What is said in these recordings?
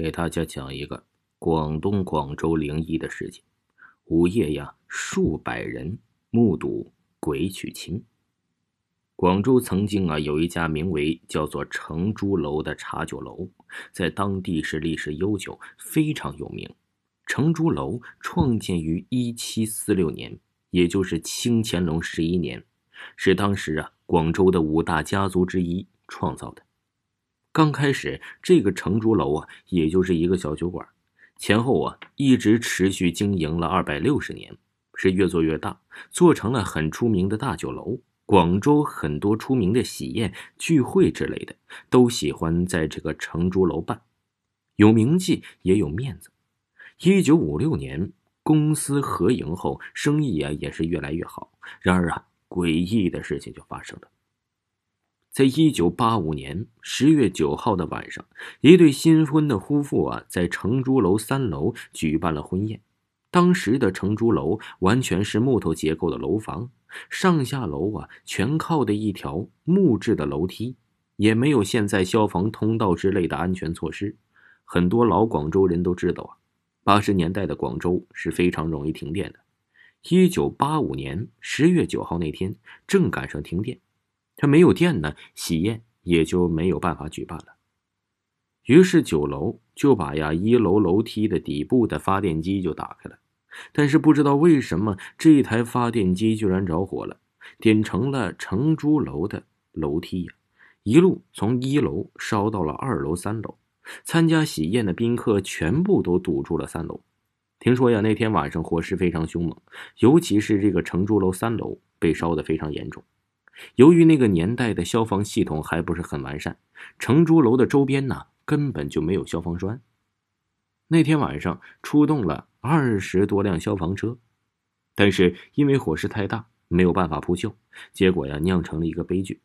给大家讲一个广东广州灵异的事情。午夜呀，数百人目睹鬼娶亲。广州曾经啊，有一家名为叫做成珠楼的茶酒楼，在当地是历史悠久，非常有名。成珠楼创建于一七四六年，也就是清乾隆十一年，是当时啊广州的五大家族之一创造的。刚开始，这个成竹楼啊，也就是一个小酒馆，前后啊一直持续经营了二百六十年，是越做越大，做成了很出名的大酒楼。广州很多出名的喜宴、聚会之类的，都喜欢在这个成竹楼办，有名气也有面子。一九五六年，公司合营后，生意啊也是越来越好。然而啊，诡异的事情就发生了。在一九八五年十月九号的晚上，一对新婚的夫妇啊，在成珠楼三楼举办了婚宴。当时的成珠楼完全是木头结构的楼房，上下楼啊全靠的一条木质的楼梯，也没有现在消防通道之类的安全措施。很多老广州人都知道啊，八十年代的广州是非常容易停电的。一九八五年十月九号那天，正赶上停电。他没有电呢，喜宴也就没有办法举办了。于是酒楼就把呀一楼楼梯的底部的发电机就打开了，但是不知道为什么这台发电机居然着火了，点成了成珠楼的楼梯呀，一路从一楼烧到了二楼、三楼。参加喜宴的宾客全部都堵住了三楼。听说呀，那天晚上火势非常凶猛，尤其是这个成珠楼三楼被烧得非常严重。由于那个年代的消防系统还不是很完善，成珠楼的周边呢根本就没有消防栓。那天晚上出动了二十多辆消防车，但是因为火势太大，没有办法扑救，结果呀酿成了一个悲剧：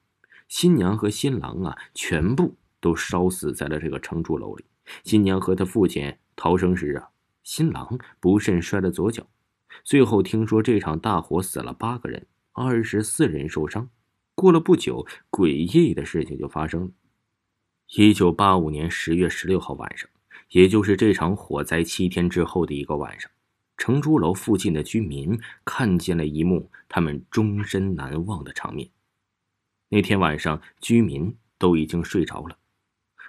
新娘和新郎啊全部都烧死在了这个成珠楼里。新娘和她父亲逃生时啊，新郎不慎摔了左脚。最后听说这场大火死了八个人，二十四人受伤。过了不久，诡异的事情就发生了。一九八五年十月十六号晚上，也就是这场火灾七天之后的一个晚上，成珠楼附近的居民看见了一幕他们终身难忘的场面。那天晚上，居民都已经睡着了，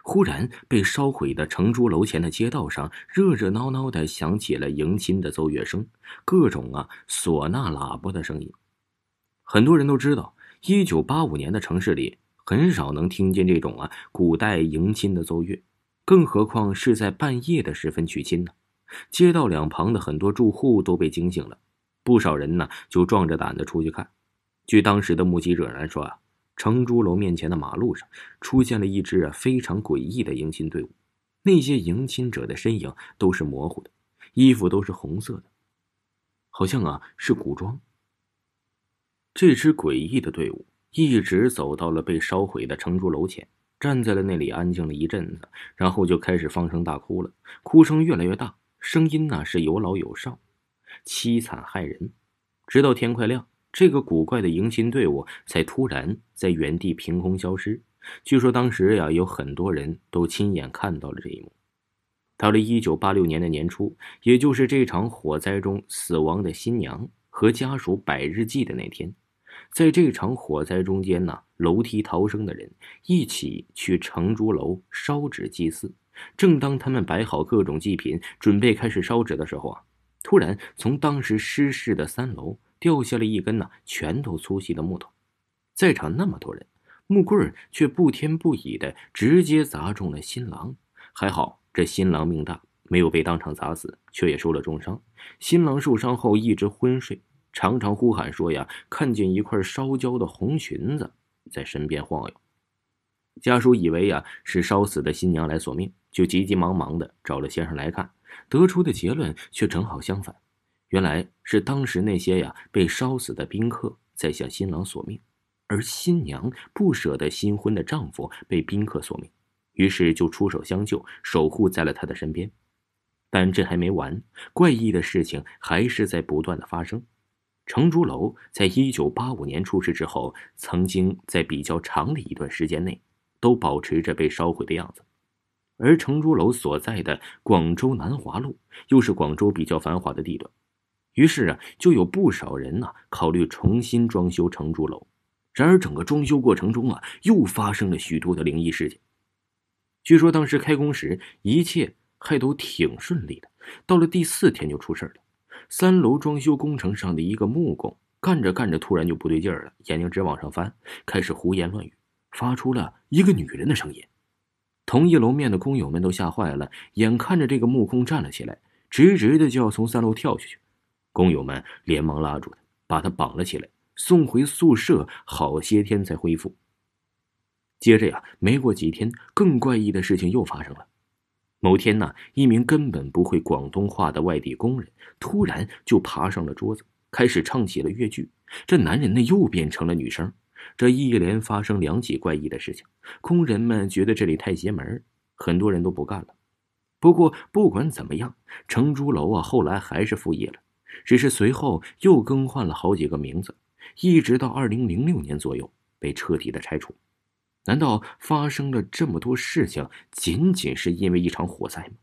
忽然被烧毁的成珠楼前的街道上，热热闹闹的响起了迎亲的奏乐声，各种啊唢呐、喇叭的声音。很多人都知道。一九八五年的城市里很少能听见这种啊古代迎亲的奏乐，更何况是在半夜的时分娶亲呢？街道两旁的很多住户都被惊醒了，不少人呢就壮着胆子出去看。据当时的目击者来说啊，成珠楼面前的马路上出现了一支啊非常诡异的迎亲队伍，那些迎亲者的身影都是模糊的，衣服都是红色的，好像啊是古装。这支诡异的队伍一直走到了被烧毁的城主楼前，站在了那里安静了一阵子，然后就开始放声大哭了。哭声越来越大，声音呢是有老有少，凄惨骇人。直到天快亮，这个古怪的迎亲队伍才突然在原地凭空消失。据说当时呀，有很多人都亲眼看到了这一幕。到了一九八六年的年初，也就是这场火灾中死亡的新娘和家属百日祭的那天。在这场火灾中间呢，楼梯逃生的人一起去成珠楼烧纸祭祀。正当他们摆好各种祭品，准备开始烧纸的时候啊，突然从当时失事的三楼掉下了一根呢拳头粗细的木头。在场那么多人，木棍却不偏不倚的直接砸中了新郎。还好这新郎命大，没有被当场砸死，却也受了重伤。新郎受伤后一直昏睡。常常呼喊说呀，看见一块烧焦的红裙子在身边晃悠。家属以为呀是烧死的新娘来索命，就急急忙忙的找了先生来看，得出的结论却正好相反。原来是当时那些呀被烧死的宾客在向新郎索命，而新娘不舍得新婚的丈夫被宾客索命，于是就出手相救，守护在了他的身边。但这还没完，怪异的事情还是在不断的发生。程朱楼在一九八五年出事之后，曾经在比较长的一段时间内，都保持着被烧毁的样子。而程朱楼所在的广州南华路，又是广州比较繁华的地段，于是啊，就有不少人呢考虑重新装修程朱楼。然而，整个装修过程中啊，又发生了许多的灵异事件。据说当时开工时，一切还都挺顺利的，到了第四天就出事了。三楼装修工程上的一个木工干着干着，突然就不对劲儿了，眼睛直往上翻，开始胡言乱语，发出了一个女人的声音。同一楼面的工友们都吓坏了，眼看着这个木工站了起来，直直的就要从三楼跳下去。工友们连忙拉住他，把他绑了起来，送回宿舍，好些天才恢复。接着呀，没过几天，更怪异的事情又发生了。某天呢，一名根本不会广东话的外地工人突然就爬上了桌子，开始唱起了越剧。这男人呢又变成了女生。这一连发生两起怪异的事情，工人们觉得这里太邪门，很多人都不干了。不过不管怎么样，程朱楼啊后来还是复业了，只是随后又更换了好几个名字，一直到二零零六年左右被彻底的拆除。难道发生了这么多事情，仅仅是因为一场火灾吗？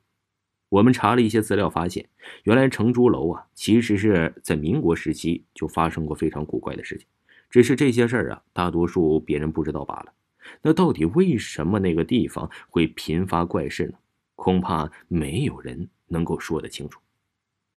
我们查了一些资料，发现原来成珠楼啊，其实是在民国时期就发生过非常古怪的事情，只是这些事儿啊，大多数别人不知道罢了。那到底为什么那个地方会频发怪事呢？恐怕没有人能够说得清楚。